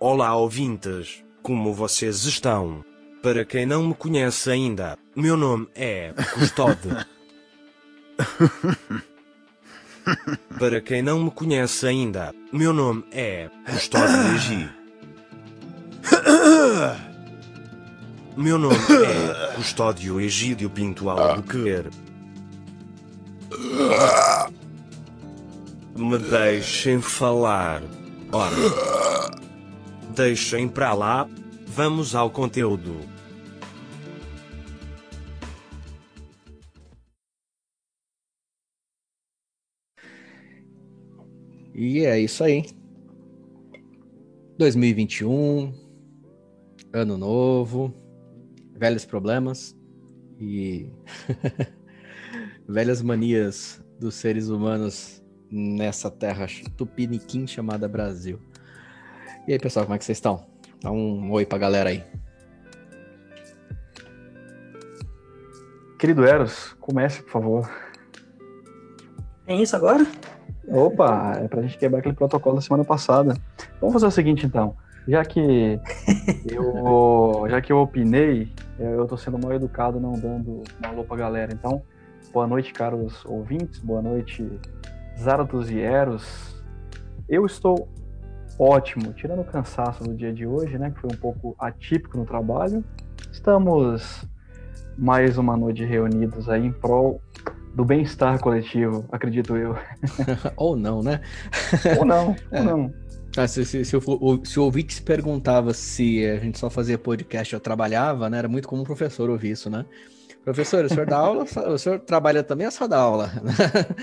Olá ouvintes, como vocês estão? Para quem não me conhece ainda, meu nome é Custódio. Para quem não me conhece ainda, meu nome é Custódio Egi. Meu nome é Custódio Egídio Pinto Albuquerque. Me deixem falar. Ora, deixem pra lá. Vamos ao conteúdo. E é isso aí. 2021, ano novo, velhos problemas e velhas manias dos seres humanos nessa terra tupiniquim chamada Brasil. E aí, pessoal, como é que vocês estão? Dá um oi pra galera aí. Querido Eros, comece, por favor. Tem isso agora? Opa, é pra gente quebrar aquele protocolo da semana passada. Vamos fazer o seguinte, então. Já que eu, já que eu opinei, eu tô sendo mal educado, não dando uma alô pra galera. Então, boa noite, caros ouvintes. Boa noite, Zaratos e Eros. Eu estou ótimo, tirando o cansaço do dia de hoje, né, que foi um pouco atípico no trabalho. Estamos mais uma noite reunidos aí em prol do bem-estar coletivo, acredito eu. ou não, né? ou não, ou não. Ah, se, se, se, o, se o ouvinte se perguntava se a gente só fazia podcast ou trabalhava, né? Era muito comum o professor ouvir isso, né? Professor, o senhor dá aula, o senhor trabalha também ou só dá aula?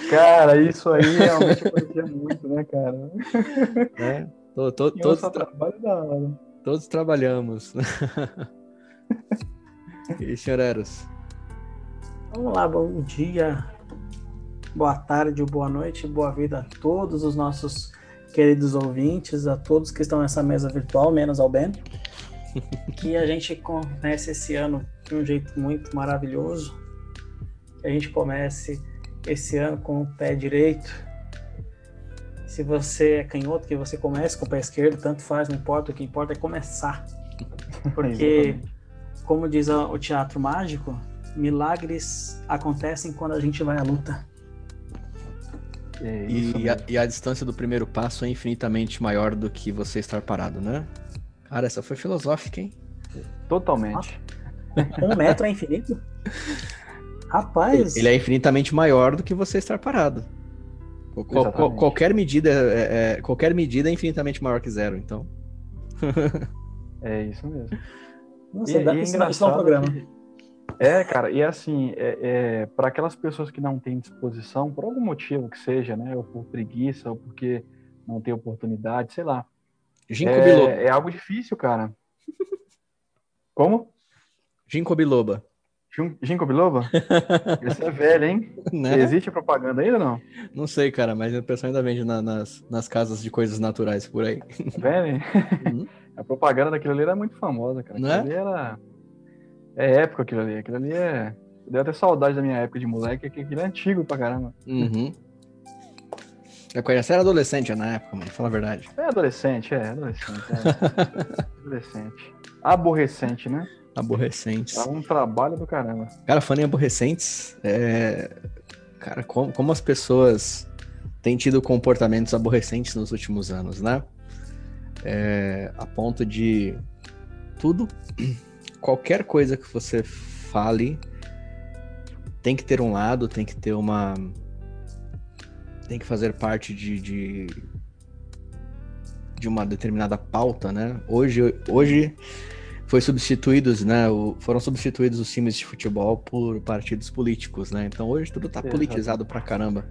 Cara, isso aí realmente acontecia muito, né, cara? É, to, to, todos, tra... todos trabalhamos. e senhor Eros? Vamos lá, bom dia, boa tarde, boa noite, boa vida a todos os nossos queridos ouvintes, a todos que estão nessa mesa virtual, menos ao Ben. que a gente comece esse ano de um jeito muito maravilhoso. Que a gente comece esse ano com o pé direito. Se você é canhoto, que você comece com o pé esquerdo, tanto faz, não importa. O que importa é começar. Porque, como diz o teatro mágico, milagres acontecem quando a gente vai à luta. É e, a, e, a, distância do primeiro passo é infinitamente maior do que você estar parado, né? Cara, essa foi filosófica, hein? Totalmente. Um metro é infinito? Rapaz. Ele é infinitamente maior do que você estar parado. Qual, qual, qualquer medida é, é, qualquer medida é infinitamente maior que zero, então. é isso mesmo. Nossa, e, dá e é um programa. Que é, cara, e assim, é, é para aquelas pessoas que não têm disposição, por algum motivo que seja, né, ou por preguiça, ou porque não tem oportunidade, sei lá. Ginkgo é, biloba. É algo difícil, cara. Como? Ginkgo biloba. Ginkgo biloba? Esse é velho, hein? Né? Existe propaganda ainda ou não? Não sei, cara, mas o pessoal ainda vende na, nas, nas casas de coisas naturais por aí. Velho? Uhum. A propaganda daquilo ali era muito famosa, cara. Não é? era é época aquilo ali. Aquilo ali é. Deu até saudade da minha época de moleque, que aquilo é antigo pra caramba. Uhum. Eu conheci, era adolescente na época, mãe, fala a verdade. É adolescente, é, adolescente. É. adolescente. Aborrecente, né? Aborrecentes. É um trabalho do caramba. Cara, falando em aborrecentes, é... cara, como, como as pessoas têm tido comportamentos aborrecentes nos últimos anos, né? É... A ponto de tudo qualquer coisa que você fale tem que ter um lado, tem que ter uma. tem que fazer parte de, de, de uma determinada pauta, né? Hoje, hoje foi substituídos, né? O, foram substituídos os times de futebol por partidos políticos, né? Então hoje tudo tá politizado pra caramba.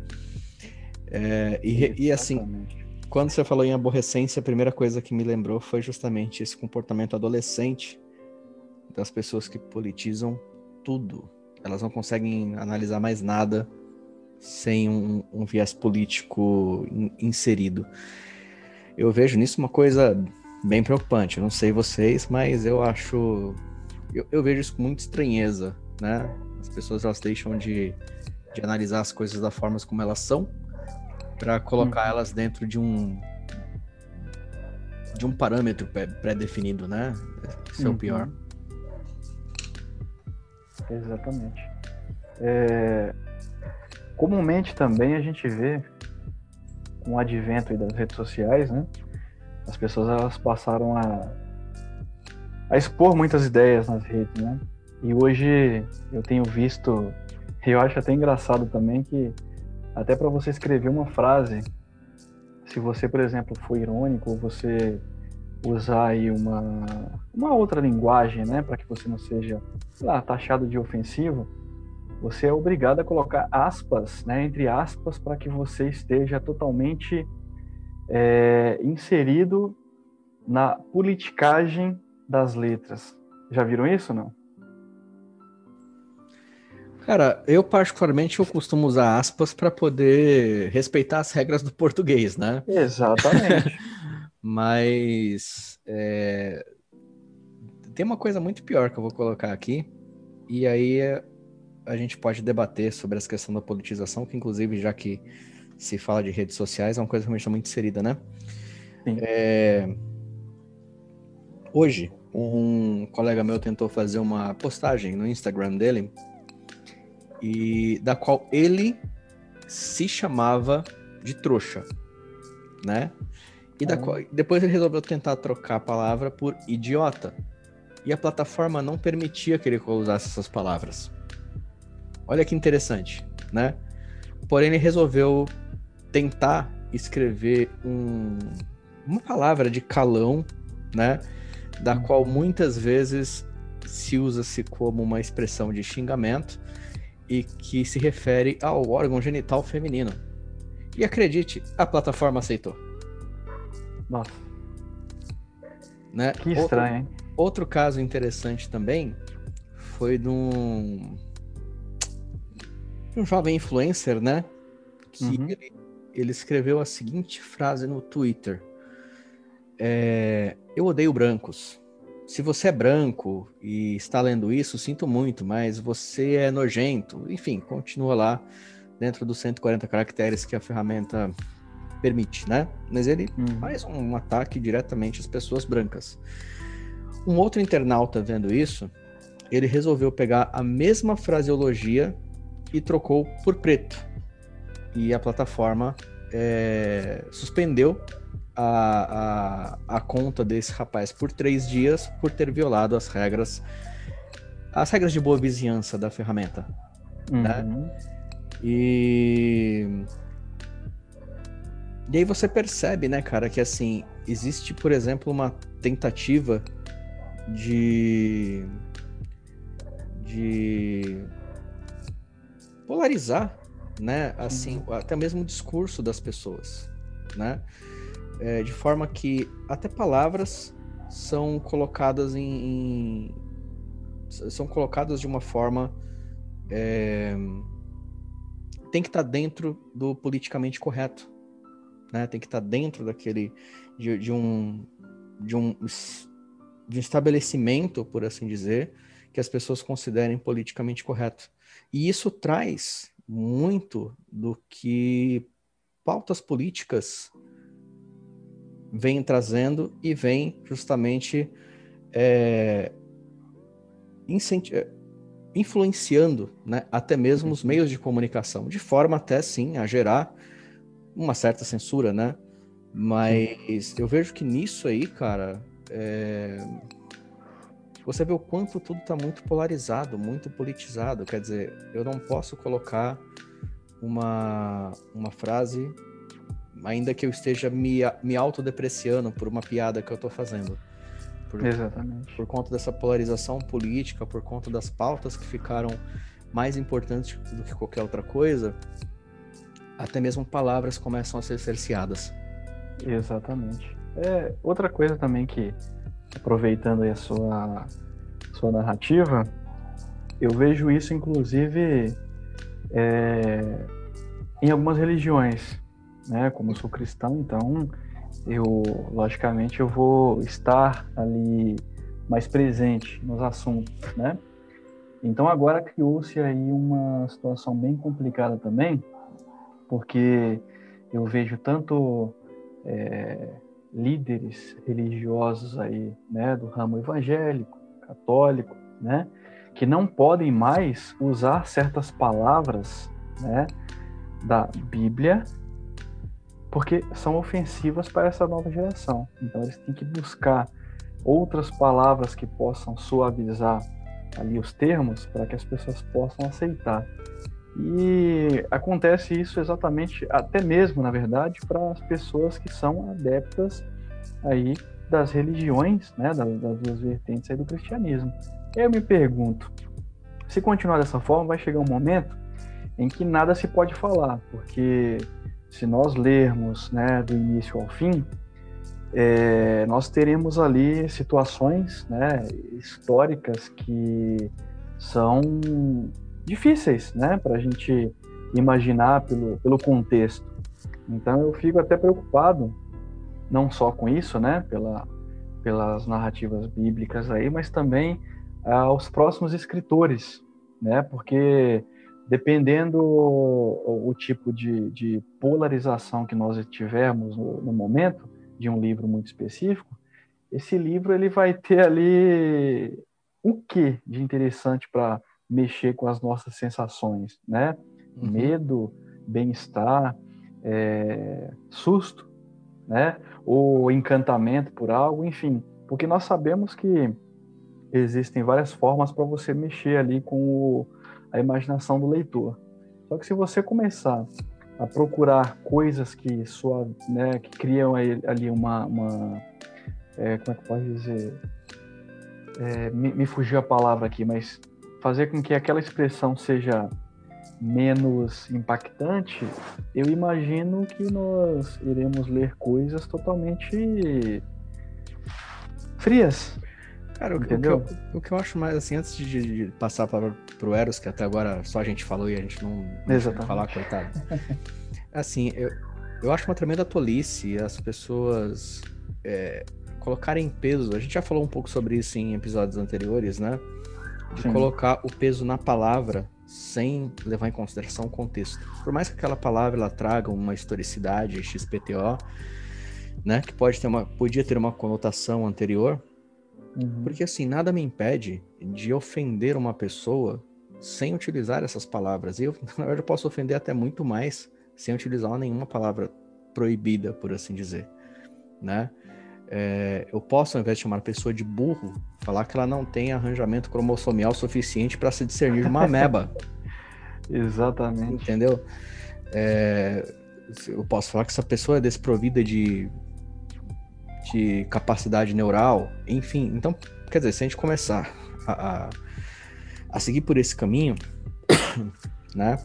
É, e, e assim, quando você falou em aborrecência, a primeira coisa que me lembrou foi justamente esse comportamento adolescente das pessoas que politizam tudo. Elas não conseguem analisar mais nada sem um, um viés político in, inserido. Eu vejo nisso uma coisa bem preocupante. Eu não sei vocês, mas eu acho. Eu, eu vejo isso com muita estranheza, né? As pessoas elas deixam de, de analisar as coisas da forma como elas são para colocar hum. elas dentro de um de um parâmetro pré-definido, né? Esse é o uhum. pior. Exatamente. É... Comumente também a gente vê, com o advento das redes sociais, né? As pessoas elas passaram a, a expor muitas ideias nas redes, né? E hoje eu tenho visto, eu acho até engraçado também que até para você escrever uma frase, se você, por exemplo, for irônico, ou você usar aí uma, uma outra linguagem, né, para que você não seja lá, taxado de ofensivo, você é obrigado a colocar aspas, né, entre aspas, para que você esteja totalmente é, inserido na politicagem das letras. Já viram isso, não? Cara, eu particularmente eu costumo usar aspas para poder respeitar as regras do português, né? Exatamente. Mas é... tem uma coisa muito pior que eu vou colocar aqui, e aí a gente pode debater sobre essa questão da politização, que inclusive já que se fala de redes sociais, é uma coisa realmente está muito inserida, né? É... Hoje, um colega meu tentou fazer uma postagem no Instagram dele e da qual ele se chamava de trouxa, né? E da qual, depois ele resolveu tentar trocar a palavra por idiota. E a plataforma não permitia que ele usasse essas palavras. Olha que interessante, né? Porém, ele resolveu tentar escrever um, uma palavra de calão, né? Da qual muitas vezes se usa-se como uma expressão de xingamento e que se refere ao órgão genital feminino. E acredite, a plataforma aceitou. Nossa. Né? Que estranho, hein? Outro, outro caso interessante também foi de um, um jovem influencer, né? Que uhum. ele, ele, escreveu a seguinte frase no Twitter: é, Eu odeio brancos se você é branco e está lendo isso, sinto muito, mas você é nojento. Enfim, continua lá dentro dos 140 caracteres que a ferramenta permite, né? Mas ele uhum. faz um ataque diretamente às pessoas brancas. Um outro internauta vendo isso, ele resolveu pegar a mesma fraseologia e trocou por preto. E a plataforma é, suspendeu a, a, a conta desse rapaz por três dias por ter violado as regras as regras de boa vizinhança da ferramenta. Né? Uhum. Né? E... e aí você percebe, né, cara, que assim, existe, por exemplo, uma tentativa de. de polarizar, né, assim, uhum. até mesmo o discurso das pessoas, né? é, de forma que até palavras são colocadas em, em são colocadas de uma forma é, tem que estar tá dentro do politicamente correto, né? Tem que estar tá dentro daquele de, de um de um de um estabelecimento, por assim dizer, que as pessoas considerem politicamente correto. E isso traz muito do que pautas políticas vem trazendo e vem justamente é, é, influenciando né, até mesmo os meios de comunicação, de forma até sim a gerar uma certa censura, né? Mas eu vejo que nisso aí, cara, é... você vê o quanto tudo está muito polarizado, muito politizado. Quer dizer, eu não posso colocar uma, uma frase ainda que eu esteja me, me autodepreciando por uma piada que eu estou fazendo. Por, Exatamente. Por conta dessa polarização política, por conta das pautas que ficaram mais importantes do que qualquer outra coisa, até mesmo palavras começam a ser cerceadas. Exatamente. É, outra coisa também que, aproveitando a sua, sua narrativa, eu vejo isso inclusive é, em algumas religiões né? Como eu sou cristão, então eu, logicamente, eu vou estar ali mais presente nos assuntos, né? Então agora criou-se aí uma situação bem complicada também, porque eu vejo tanto é, líderes religiosos aí, né, do ramo evangélico, católico, né, que não podem mais usar certas palavras, né, da Bíblia, porque são ofensivas para essa nova geração. Então eles têm que buscar outras palavras que possam suavizar ali os termos para que as pessoas possam aceitar. E acontece isso exatamente, até mesmo, na verdade, para as pessoas que são adeptas aí das religiões, né, das, das duas vertentes aí do cristianismo. Eu me pergunto, se continuar dessa forma, vai chegar um momento em que nada se pode falar, porque se nós lermos, né, do início ao fim, é, nós teremos ali situações, né, históricas que são difíceis, né, para a gente imaginar pelo, pelo contexto. Então eu fico até preocupado, não só com isso, né, pela, pelas narrativas bíblicas aí, mas também aos próximos escritores, né, porque dependendo o, o tipo de, de, polarização que nós tivermos no, no momento de um livro muito específico, esse livro ele vai ter ali o que de interessante para mexer com as nossas sensações, né? Uhum. Medo, bem-estar, é, susto, né? Ou encantamento por algo, enfim, porque nós sabemos que existem várias formas para você mexer ali com o, a imaginação do leitor. Só que se você começar a procurar coisas que sua, né, que criam ali uma, uma é, como é que posso dizer, é, me, me fugiu a palavra aqui, mas fazer com que aquela expressão seja menos impactante, eu imagino que nós iremos ler coisas totalmente frias. Cara, o, o, que eu, o, que eu, acho mais assim, antes de, de passar a palavra pro Eros, que até agora só a gente falou e a gente não, não falar, coitado. assim, eu, eu acho uma tremenda tolice as pessoas é, colocarem peso. A gente já falou um pouco sobre isso em episódios anteriores, né? De Sim. colocar o peso na palavra sem levar em consideração o contexto. Por mais que aquela palavra ela traga uma historicidade, XPTO, né, que pode ter uma, podia ter uma conotação anterior, uhum. porque assim nada me impede de ofender uma pessoa sem utilizar essas palavras. Eu na verdade eu posso ofender até muito mais sem utilizar nenhuma palavra proibida, por assim dizer, né? É, eu posso, ao invés de chamar a pessoa de burro, falar que ela não tem arranjamento cromossomial suficiente para se discernir uma ameba. Exatamente. Entendeu? É, eu posso falar que essa pessoa é desprovida de, de capacidade neural, enfim. Então, quer dizer, se a gente começar a, a, a seguir por esse caminho, né?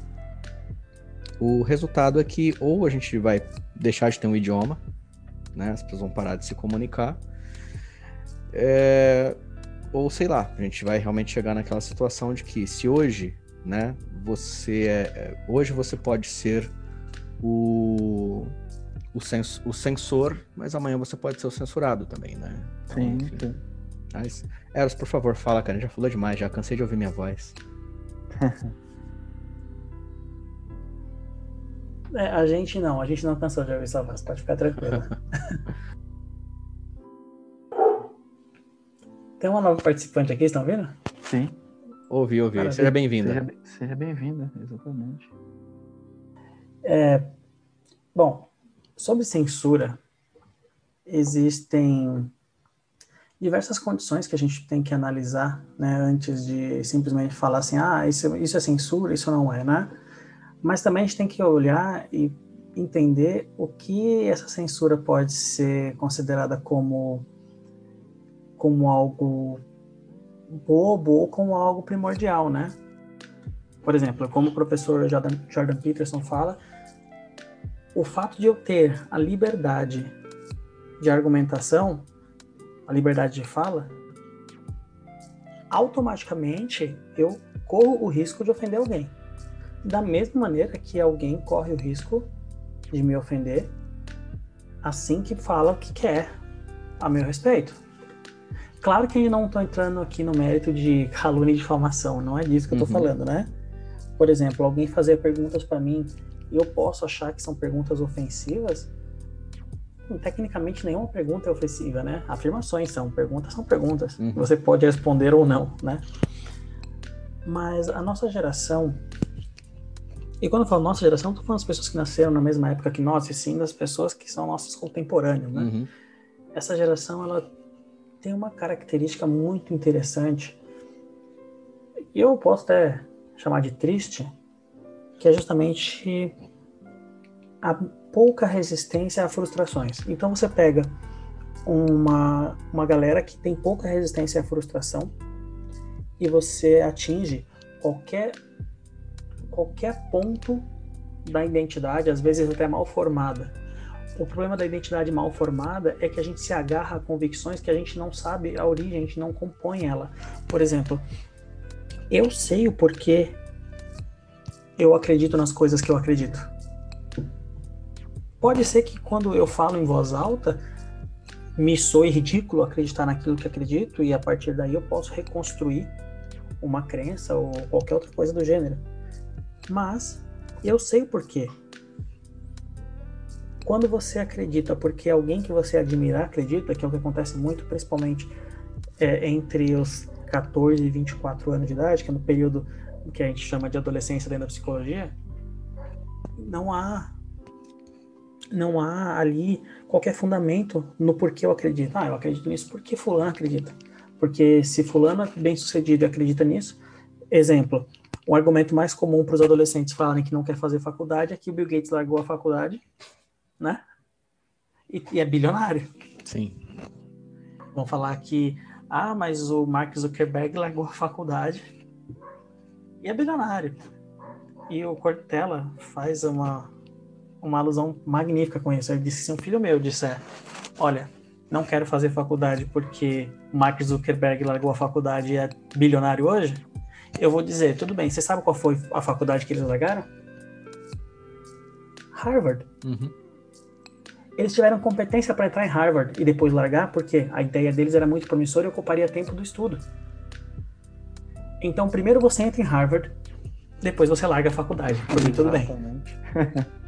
O resultado é que ou a gente vai deixar de ter um idioma, né? As pessoas vão parar de se comunicar. É... Ou sei lá, a gente vai realmente chegar naquela situação de que se hoje, né, você é, é hoje você pode ser o o, sens, o censor, mas amanhã você pode ser o censurado também, né? Então, sim, sim. Mas, Eros, por favor, fala, cara. Já falou demais, já cansei de ouvir minha voz. É, a gente não, a gente não cansou de ouvir sua voz, pode ficar tranquilo. Tem uma nova participante aqui, estão vendo? Sim. Ouvi, ouvi. Maravilha. Seja bem-vinda. Seja, seja bem-vinda, exatamente. É, bom, sobre censura, existem diversas condições que a gente tem que analisar, né, antes de simplesmente falar assim, ah, isso, isso é censura, isso não é, né? Mas também a gente tem que olhar e entender o que essa censura pode ser considerada como como algo bobo ou como algo primordial, né? Por exemplo, como o professor Jordan, Jordan Peterson fala, o fato de eu ter a liberdade de argumentação, a liberdade de fala, automaticamente eu corro o risco de ofender alguém da mesma maneira que alguém corre o risco de me ofender assim que fala o que quer a meu respeito. Claro que eu não estou entrando aqui no mérito de calúnia e difamação, não é disso que eu estou uhum. falando, né? Por exemplo, alguém fazer perguntas para mim e eu posso achar que são perguntas ofensivas, tecnicamente nenhuma pergunta é ofensiva, né? Afirmações são, perguntas são perguntas. Uhum. Você pode responder ou não, né? Mas a nossa geração. E quando eu falo nossa geração, tô falando das pessoas que nasceram na mesma época que nós, e sim das pessoas que são nossos contemporâneos, né? Uhum. Essa geração, ela tem uma característica muito interessante. E eu posso até chamar de triste, que é justamente a pouca resistência a frustrações. Então você pega uma, uma galera que tem pouca resistência à frustração e você atinge qualquer qualquer ponto da identidade, às vezes até mal formada. O problema da identidade mal formada é que a gente se agarra a convicções que a gente não sabe a origem, a gente não compõe ela. Por exemplo, eu sei o porquê eu acredito nas coisas que eu acredito. Pode ser que quando eu falo em voz alta, me soe ridículo acreditar naquilo que acredito e a partir daí eu posso reconstruir uma crença ou qualquer outra coisa do gênero. Mas eu sei o porquê. Quando você acredita porque alguém que você admira acredita, que é o que acontece muito, principalmente é, entre os 14 e 24 anos de idade, que é no período que a gente chama de adolescência dentro da psicologia, não há não há ali qualquer fundamento no porquê eu acredito. Ah, eu acredito nisso porque fulano acredita. Porque se fulano é bem sucedido e acredita nisso, exemplo, o argumento mais comum para os adolescentes falarem que não quer fazer faculdade é que o Bill Gates largou a faculdade, né? E, e é bilionário. Sim. Vão falar que, ah, mas o Mark Zuckerberg largou a faculdade e é bilionário. E o Cortella faz uma, uma alusão magnífica com isso. Ele disse: se um filho meu disser, olha, não quero fazer faculdade porque Mark Zuckerberg largou a faculdade e é bilionário hoje, eu vou dizer, tudo bem, você sabe qual foi a faculdade que eles largaram? Harvard. Uhum. Eles tiveram competência para entrar em Harvard e depois largar porque a ideia deles era muito promissora e ocuparia tempo do estudo. Então, primeiro você entra em Harvard, depois você larga a faculdade. Porque tudo bem. Exatamente.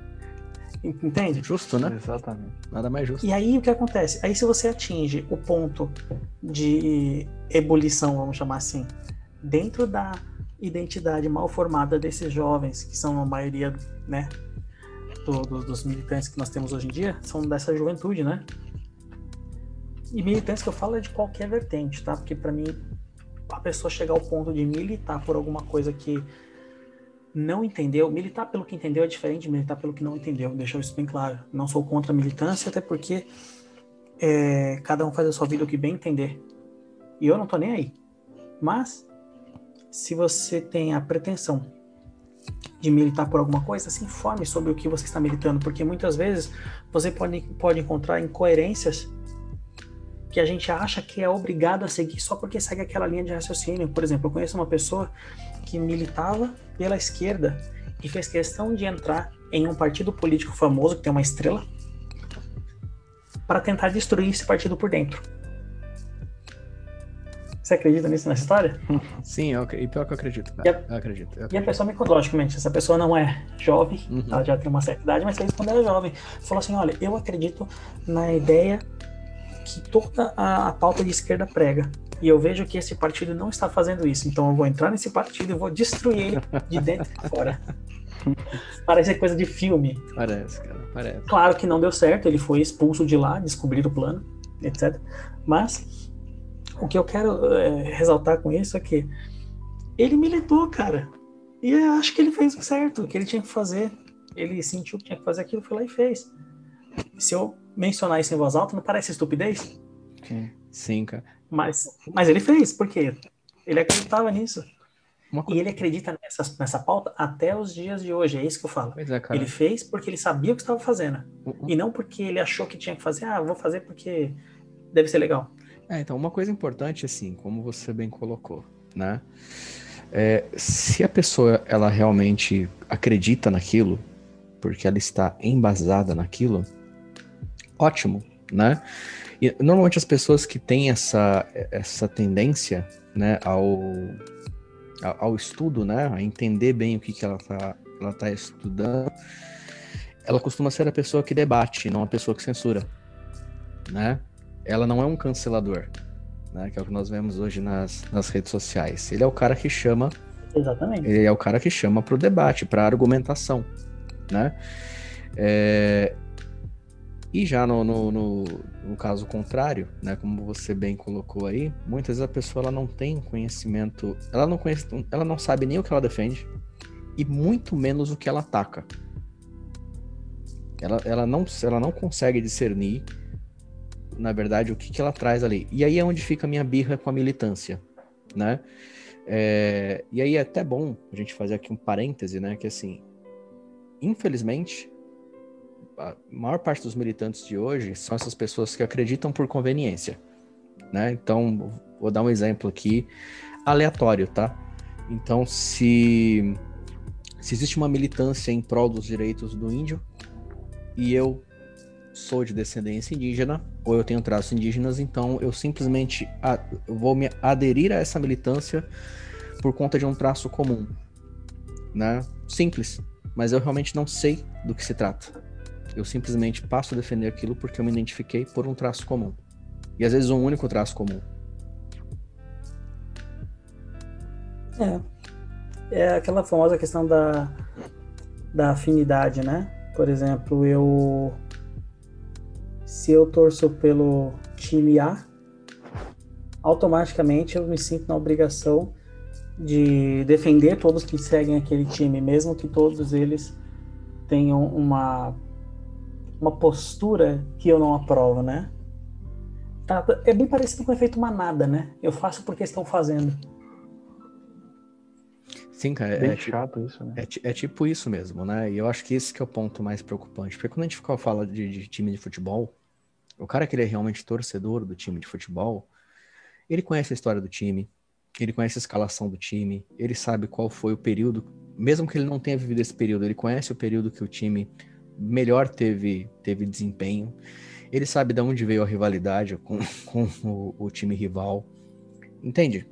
Entende? Justo, né? Exatamente. Nada mais justo. E aí o que acontece? Aí se você atinge o ponto de ebulição, vamos chamar assim, dentro da identidade mal formada desses jovens, que são a maioria, né, do- do- dos militantes que nós temos hoje em dia, são dessa juventude, né? E militantes que eu falo é de qualquer vertente, tá? Porque pra mim a pessoa chegar ao ponto de militar por alguma coisa que não entendeu, militar pelo que entendeu é diferente de militar pelo que não entendeu, deixar isso bem claro. Não sou contra a militância, até porque é, cada um faz a sua vida o que bem entender. E eu não tô nem aí. Mas, se você tem a pretensão de militar por alguma coisa, se informe sobre o que você está militando, porque muitas vezes você pode, pode encontrar incoerências que a gente acha que é obrigado a seguir só porque segue aquela linha de raciocínio. Por exemplo, eu conheço uma pessoa que militava pela esquerda e fez questão de entrar em um partido político famoso que tem uma estrela para tentar destruir esse partido por dentro. Você acredita nisso nessa história? Sim, eu, e pior que eu acredito. E a- Eu acredito. eu E a acredito. pessoa me contou, logicamente, essa pessoa não é jovem, Uhum. ela já tem uma certa idade, mas fez quando era jovem. Falou assim: olha, eu acredito na ideia que toda a, a pauta de esquerda prega. E eu vejo que esse partido não está fazendo isso. Então eu vou entrar nesse partido e vou destruir ele de dentro e fora. Parece coisa de filme. Parece, cara, parece. Claro que não deu certo, ele foi expulso de lá, descobriram o plano, etc. Mas o que eu quero é, ressaltar com isso é que ele militou, cara. E eu acho que ele fez o certo, o que ele tinha que fazer. Ele sentiu que tinha que fazer aquilo, foi lá e fez. Se eu mencionar isso em voz alta, não parece estupidez? Sim. Sim, cara. Mas, mas ele fez, porque ele acreditava nisso. E ele acredita nessa, nessa pauta até os dias de hoje, é isso que eu falo. É. Ele fez porque ele sabia o que estava fazendo. Um- E não porque ele achou que tinha que fazer, ah, vou fazer porque deve ser legal. É, então, uma coisa importante, assim, como você bem colocou, né? É, se a pessoa, ela realmente acredita naquilo, porque ela está embasada naquilo, ótimo, né? E normalmente as pessoas que têm essa, essa tendência, né, ao, ao estudo, né, a entender bem o que, que ela está ela tá estudando, ela costuma ser a pessoa que debate, não a pessoa que censura. né? Ela não é um cancelador, né? Que é o que nós vemos hoje nas, nas redes sociais. Ele é o cara que chama. Exatamente. Ele é o cara que chama para o debate, para argumentação, né? É, e já no, no, no, no, caso contrário, né, como você bem colocou aí, muitas vezes a pessoa ela não tem conhecimento, ela não conhece, ela não sabe nem o que ela defende e muito menos o que ela ataca. Ela, ela, não, ela não consegue discernir, na verdade, o que, que ela traz ali. E aí é onde fica a minha birra com a militância, né? É, e aí é até bom a gente fazer aqui um parêntese, né? Que assim, infelizmente, a maior parte dos militantes de hoje são essas pessoas que acreditam por conveniência, né? Então, vou dar um exemplo aqui aleatório, tá? Então, se se existe uma militância em prol dos direitos do índio e eu sou de descendência indígena ou eu tenho traços indígenas, então eu simplesmente vou me aderir a essa militância por conta de um traço comum, né? Simples, mas eu realmente não sei do que se trata. Eu simplesmente passo a defender aquilo porque eu me identifiquei por um traço comum. E às vezes um único traço comum. É. É aquela famosa questão da, da afinidade, né? Por exemplo, eu. Se eu torço pelo time A, automaticamente eu me sinto na obrigação de defender todos que seguem aquele time, mesmo que todos eles tenham uma uma postura que eu não aprovo, né? Tá, é bem parecido com o efeito manada, né? Eu faço porque estão fazendo. Sim, cara. Bem é, chato isso, né? É, é, tipo isso mesmo, né? E eu acho que esse que é o ponto mais preocupante. Porque quando a gente fala de, de time de futebol, o cara que ele é realmente torcedor do time de futebol, ele conhece a história do time, ele conhece a escalação do time, ele sabe qual foi o período, mesmo que ele não tenha vivido esse período, ele conhece o período que o time melhor teve, teve desempenho. Ele sabe de onde veio a rivalidade com, com o, o time rival. Entende?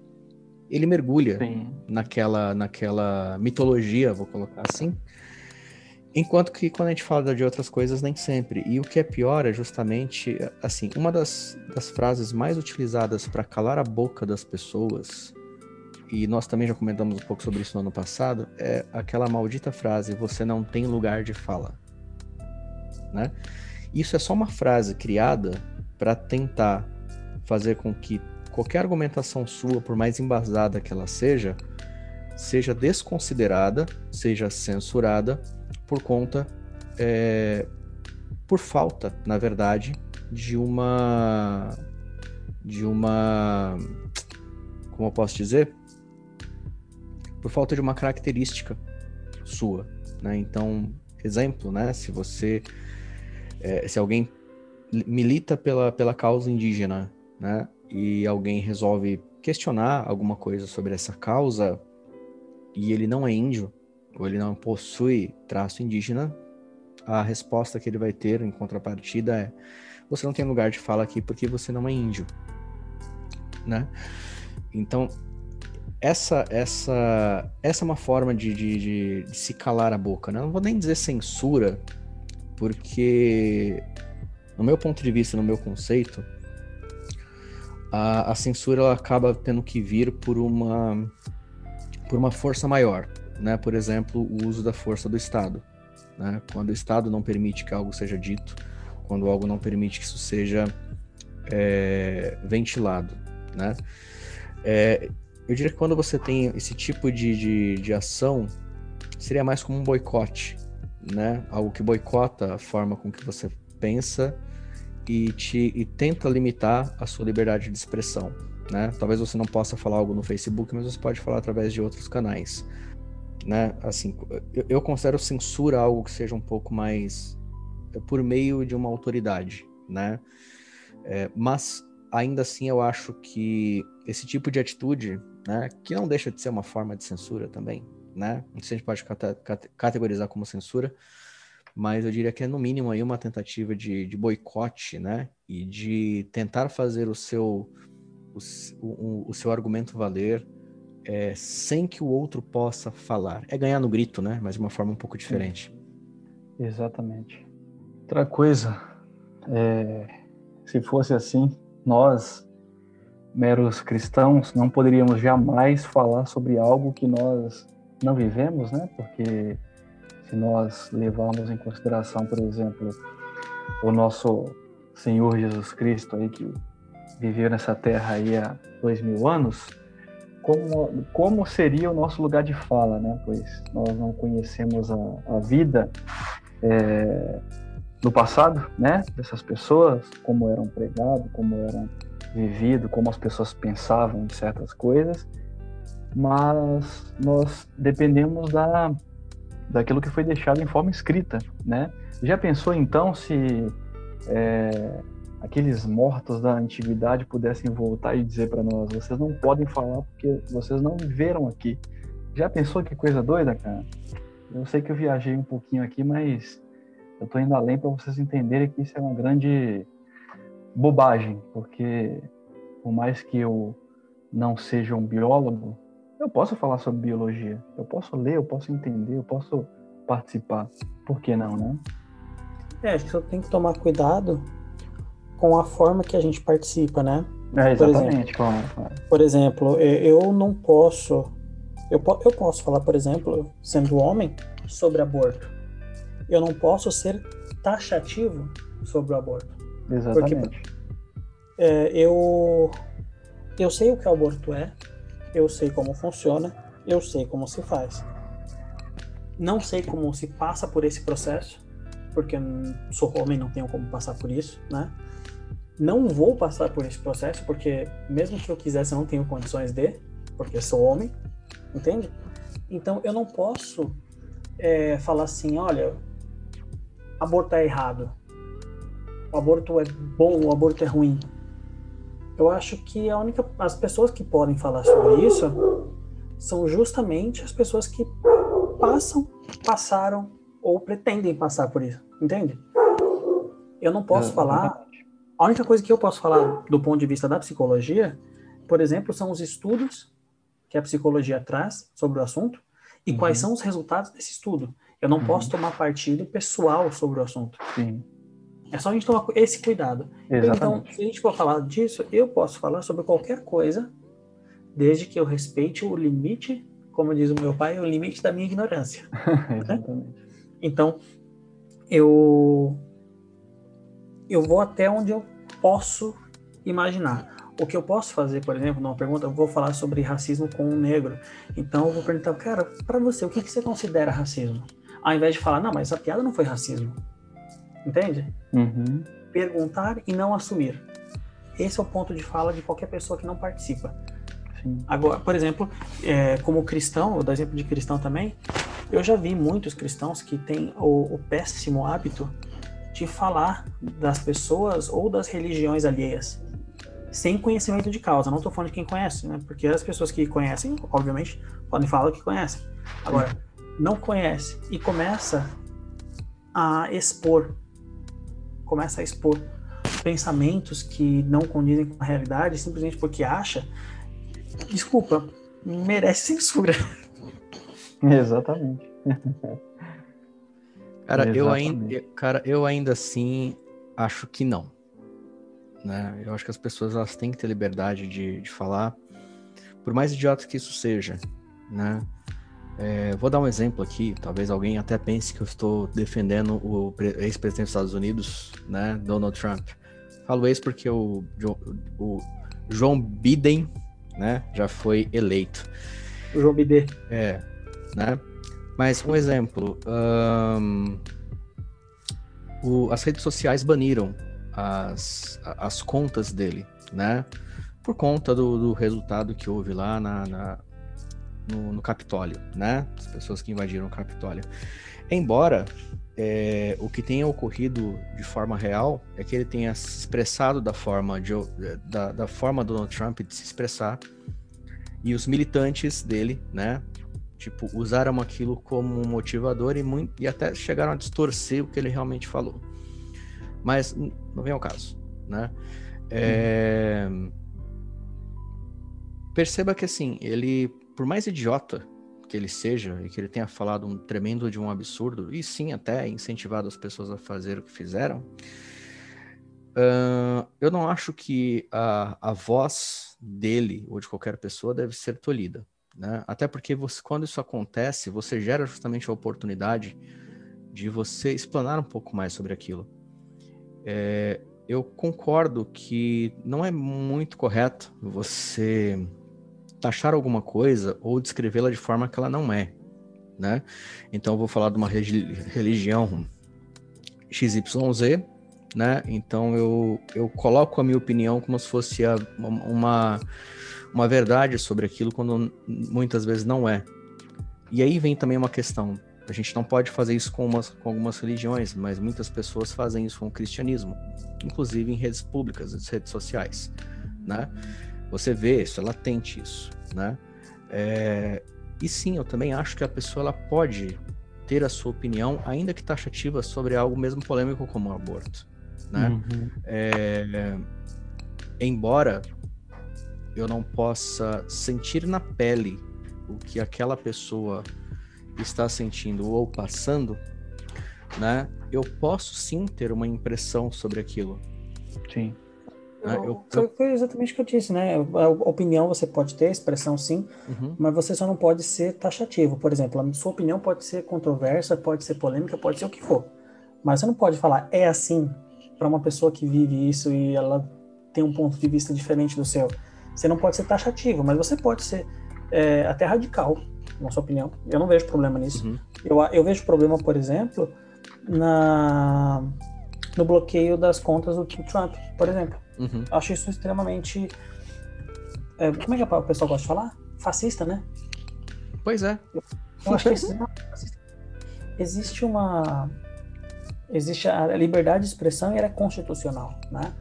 Ele mergulha naquela, naquela mitologia, vou colocar assim. Enquanto que quando a gente fala de outras coisas, nem sempre. E o que é pior é justamente, assim, uma das, das frases mais utilizadas para calar a boca das pessoas, e nós também já comentamos um pouco sobre isso no ano passado, é aquela maldita frase: você não tem lugar de fala né? Isso é só uma frase criada para tentar fazer com que qualquer argumentação sua, por mais embasada que ela seja, seja desconsiderada, seja censurada por conta, é, por falta, na verdade, de uma, de uma, como eu posso dizer, por falta de uma característica sua, né? Então, exemplo, né? Se você é, se alguém milita pela, pela causa indígena, né, e alguém resolve questionar alguma coisa sobre essa causa e ele não é índio ou ele não possui traço indígena, a resposta que ele vai ter em contrapartida é: você não tem lugar de fala aqui porque você não é índio, né? Então essa essa essa é uma forma de, de, de, de se calar a boca, né? Não vou nem dizer censura, porque no meu ponto de vista, no meu conceito, a, a censura ela acaba tendo que vir por uma por uma força maior, né? Por exemplo, o uso da força do Estado, né? Quando o Estado não permite que algo seja dito, quando algo não permite que isso seja é, ventilado, né? É, eu diria que quando você tem esse tipo de, de, de ação, seria mais como um boicote, né? Algo que boicota a forma com que você pensa e te e tenta limitar a sua liberdade de expressão, né? Talvez você não possa falar algo no Facebook, mas você pode falar através de outros canais, né? Assim, eu, eu considero censura algo que seja um pouco mais é, por meio de uma autoridade, né? É, mas ainda assim eu acho que esse tipo de atitude, né, que não deixa de ser uma forma de censura também, né? Não sei se a gente pode categorizar como censura, mas eu diria que é no mínimo aí uma tentativa de, de boicote, né? E de tentar fazer o seu, o, o, o seu argumento valer é, sem que o outro possa falar. É ganhar no grito, né? Mas de uma forma um pouco diferente. Exatamente. Outra coisa, é, se fosse assim, nós, meros cristãos, não poderíamos jamais falar sobre algo que nós não vivemos, né? Porque se nós levarmos em consideração, por exemplo, o nosso Senhor Jesus Cristo aí que viveu nessa terra aí há dois mil anos, como, como seria o nosso lugar de fala, né? Pois nós não conhecemos a, a vida é, no passado, né? Dessas pessoas, como eram pregados, como eram vivido, como as pessoas pensavam de certas coisas, mas nós dependemos da daquilo que foi deixado em forma escrita, né? Já pensou então se é, aqueles mortos da antiguidade pudessem voltar e dizer para nós: vocês não podem falar porque vocês não viveram aqui? Já pensou que coisa doida, cara? Eu sei que eu viajei um pouquinho aqui, mas eu estou indo além para vocês entenderem que isso é uma grande bobagem, porque por mais que eu não seja um biólogo, eu posso falar sobre biologia, eu posso ler, eu posso entender, eu posso participar. Por que não, né? É, acho que só tem que tomar cuidado com a forma que a gente participa, né? É, exatamente, por exemplo, claro. Por exemplo, eu não posso. Eu, eu posso falar, por exemplo, sendo homem, sobre aborto. Eu não posso ser taxativo sobre o aborto. Exatamente. Porque é, eu, eu sei o que o aborto é, eu sei como funciona, eu sei como se faz. Não sei como se passa por esse processo, porque sou homem, não tenho como passar por isso, né? Não vou passar por esse processo, porque mesmo que eu quisesse, eu não tenho condições de, porque sou homem, entende? Então eu não posso é, falar assim, olha, aborto é errado, o aborto é bom, o aborto é ruim. Eu acho que a única, as pessoas que podem falar sobre isso são justamente as pessoas que passam, passaram ou pretendem passar por isso, entende? Eu não posso é, falar a única coisa que eu posso falar do ponto de vista da psicologia, por exemplo, são os estudos que a psicologia traz sobre o assunto e uhum. quais são os resultados desse estudo. Eu não uhum. posso tomar partido pessoal sobre o assunto. Sim. É só a gente tomar esse cuidado. Exatamente. Então, se a gente for falar disso, eu posso falar sobre qualquer coisa, desde que eu respeite o limite, como diz o meu pai, o limite da minha ignorância. Exatamente. Então, eu eu vou até onde eu posso imaginar. O que eu posso fazer, por exemplo, numa pergunta, eu vou falar sobre racismo com um negro. Então eu vou perguntar, cara, para você, o que, que você considera racismo? Ao invés de falar, não, mas essa piada não foi racismo. Entende? Uhum. Perguntar e não assumir. Esse é o ponto de fala de qualquer pessoa que não participa. Sim. Agora, por exemplo, é, como cristão, vou dar exemplo de cristão também, eu já vi muitos cristãos que têm o, o péssimo hábito de falar das pessoas ou das religiões alheias sem conhecimento de causa. Não estou falando de quem conhece, né? Porque as pessoas que conhecem, obviamente, podem falar que conhecem. Agora, não conhece e começa a expor, começa a expor pensamentos que não condizem com a realidade simplesmente porque acha, desculpa, merece censura. Exatamente. Cara, eu ainda, cara, eu ainda assim acho que não. Né? Eu acho que as pessoas elas têm que ter liberdade de, de falar, por mais idiota que isso seja, né? É, vou dar um exemplo aqui, talvez alguém até pense que eu estou defendendo o ex-presidente dos Estados Unidos, né, Donald Trump. Falo isso porque o, o João Biden, né, já foi eleito. O João Biden. É, né? Mas um exemplo, um, o, as redes sociais baniram as, as contas dele, né? Por conta do, do resultado que houve lá na, na no, no, Capitólio, né? As pessoas que invadiram o Capitólio. Embora é, o que tenha ocorrido de forma real é que ele tenha se expressado da forma de, da, da forma do Donald Trump de se expressar e os militantes dele, né? Tipo, usaram aquilo como motivador e, muito, e até chegaram a distorcer o que ele realmente falou. Mas não vem ao caso, né? É... Perceba que, assim, ele, por mais idiota que ele seja e que ele tenha falado um tremendo de um absurdo, e sim até incentivado as pessoas a fazer o que fizeram, Uh, eu não acho que a, a voz dele ou de qualquer pessoa deve ser tolhida. Né? Até porque você, quando isso acontece, você gera justamente a oportunidade de você explanar um pouco mais sobre aquilo. É, eu concordo que não é muito correto você taxar alguma coisa ou descrevê-la de forma que ela não é, né? Então eu vou falar de uma religião XYZ, né? Então eu, eu coloco a minha opinião como se fosse a, uma, uma verdade sobre aquilo, quando muitas vezes não é. E aí vem também uma questão. A gente não pode fazer isso com, umas, com algumas religiões, mas muitas pessoas fazem isso com o cristianismo, inclusive em redes públicas, nas redes sociais, né? Você vê isso, é latente isso, né? É... E sim, eu também acho que a pessoa ela pode ter a sua opinião, ainda que taxativa, sobre algo mesmo polêmico como o aborto, né? Uhum. É... Embora eu não possa sentir na pele o que aquela pessoa está sentindo ou passando, né? Eu posso sim ter uma impressão sobre aquilo. Sim. Né? Eu, foi, foi, exatamente o que eu disse, né? A opinião você pode ter, expressão sim, uhum. mas você só não pode ser taxativo. Por exemplo, a sua opinião pode ser controversa, pode ser polêmica, pode ser o que for. Mas você não pode falar é assim para uma pessoa que vive isso e ela tem um ponto de vista diferente do seu. Você não pode ser taxativo, mas você pode ser é, até radical, na sua opinião. Eu não vejo problema nisso. Uhum. Eu, eu vejo problema, por exemplo, na no bloqueio das contas do Trump, por exemplo. Uhum. Acho isso extremamente. É, como é que o pessoal gosta de falar? Fascista, né? Pois é. Eu, eu acho que existe uma. Existe a liberdade de expressão e ela é constitucional, né?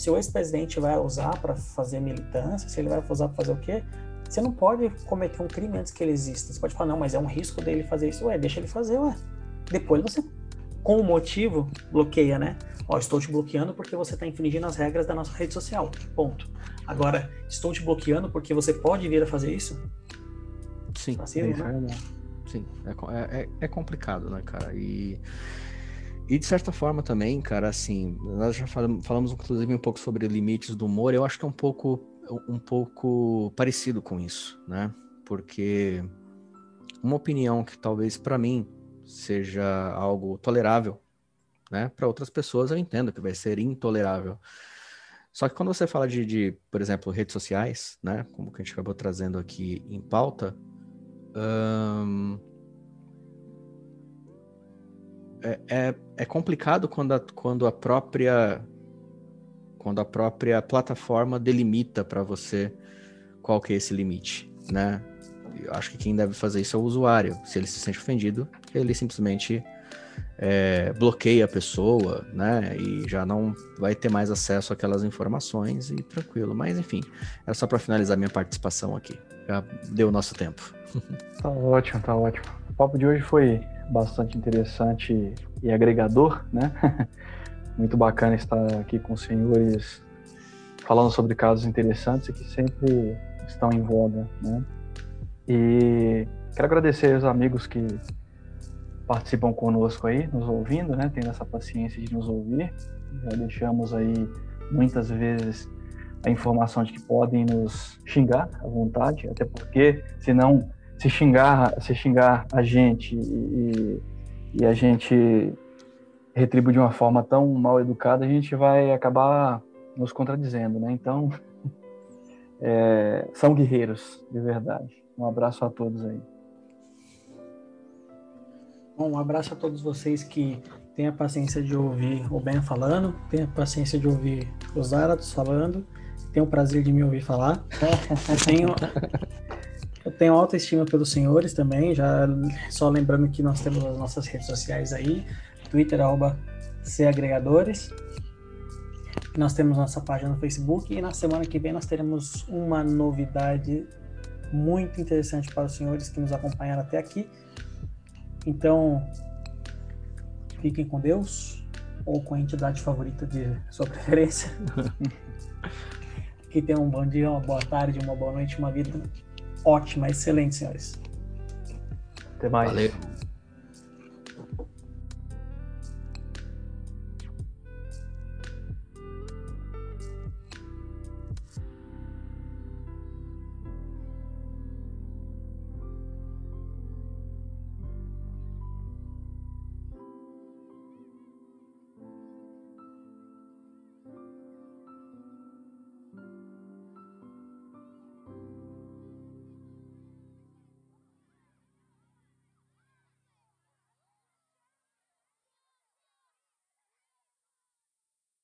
Se o ex-presidente vai usar para fazer militância, se ele vai usar para fazer o quê, você não pode cometer um crime antes que ele exista. Você pode falar, não, mas é um risco dele fazer isso. Ué, deixa ele fazer, ué. Depois você, com o motivo, bloqueia, né? Ó, estou te bloqueando porque você está infringindo as regras da nossa rede social. Ponto. Agora, estou te bloqueando porque você pode vir a fazer isso? Sim. Vacilo, é, né? Sim. É, é, é, complicado, né, cara? E, e de certa forma também, cara, assim, nós já falamos, inclusive um pouco sobre limites do humor. Eu acho que é um pouco, um pouco parecido com isso, né? Porque uma opinião que talvez para mim seja algo tolerável né? Para outras pessoas eu entendo que vai ser intolerável. Só que quando você fala de, de, por exemplo, redes sociais, né? Como que a gente acabou trazendo aqui em pauta, é, é, é, complicado quando a, quando a própria quando a própria plataforma delimita para você qual que é esse limite, né? Eu acho que quem deve fazer isso é o usuário. Se ele se sente ofendido, ele simplesmente é, bloqueia a pessoa, né? E já não vai ter mais acesso àquelas informações e tranquilo. Mas enfim, é só para finalizar minha participação aqui. Já deu o nosso tempo. Tá ótimo, tá ótimo. O papo de hoje foi bastante interessante e agregador, né? Muito bacana estar aqui com os senhores falando sobre casos interessantes e que sempre estão em voga, né? E quero agradecer aos amigos que participam conosco aí, nos ouvindo, né? Tendo essa paciência de nos ouvir. Já deixamos aí muitas vezes a informação de que podem nos xingar à vontade, até porque se não se xingar, se xingar a gente e, e a gente retribui de uma forma tão mal educada, a gente vai acabar nos contradizendo, né? Então, é, são guerreiros, de verdade. Um abraço a todos aí. Bom, um abraço a todos vocês que têm a paciência de ouvir o Ben falando, têm a paciência de ouvir os Zaratos falando, têm o prazer de me ouvir falar. Eu tenho, eu tenho alta estima pelos senhores também, já só lembrando que nós temos as nossas redes sociais aí, Twitter, arroba Agregadores. Nós temos nossa página no Facebook e na semana que vem nós teremos uma novidade muito interessante para os senhores que nos acompanharam até aqui. Então, fiquem com Deus ou com a entidade favorita de sua preferência. que tenham um bom dia, uma boa tarde, uma boa noite, uma vida ótima, excelente, senhores. Até mais. Valeu.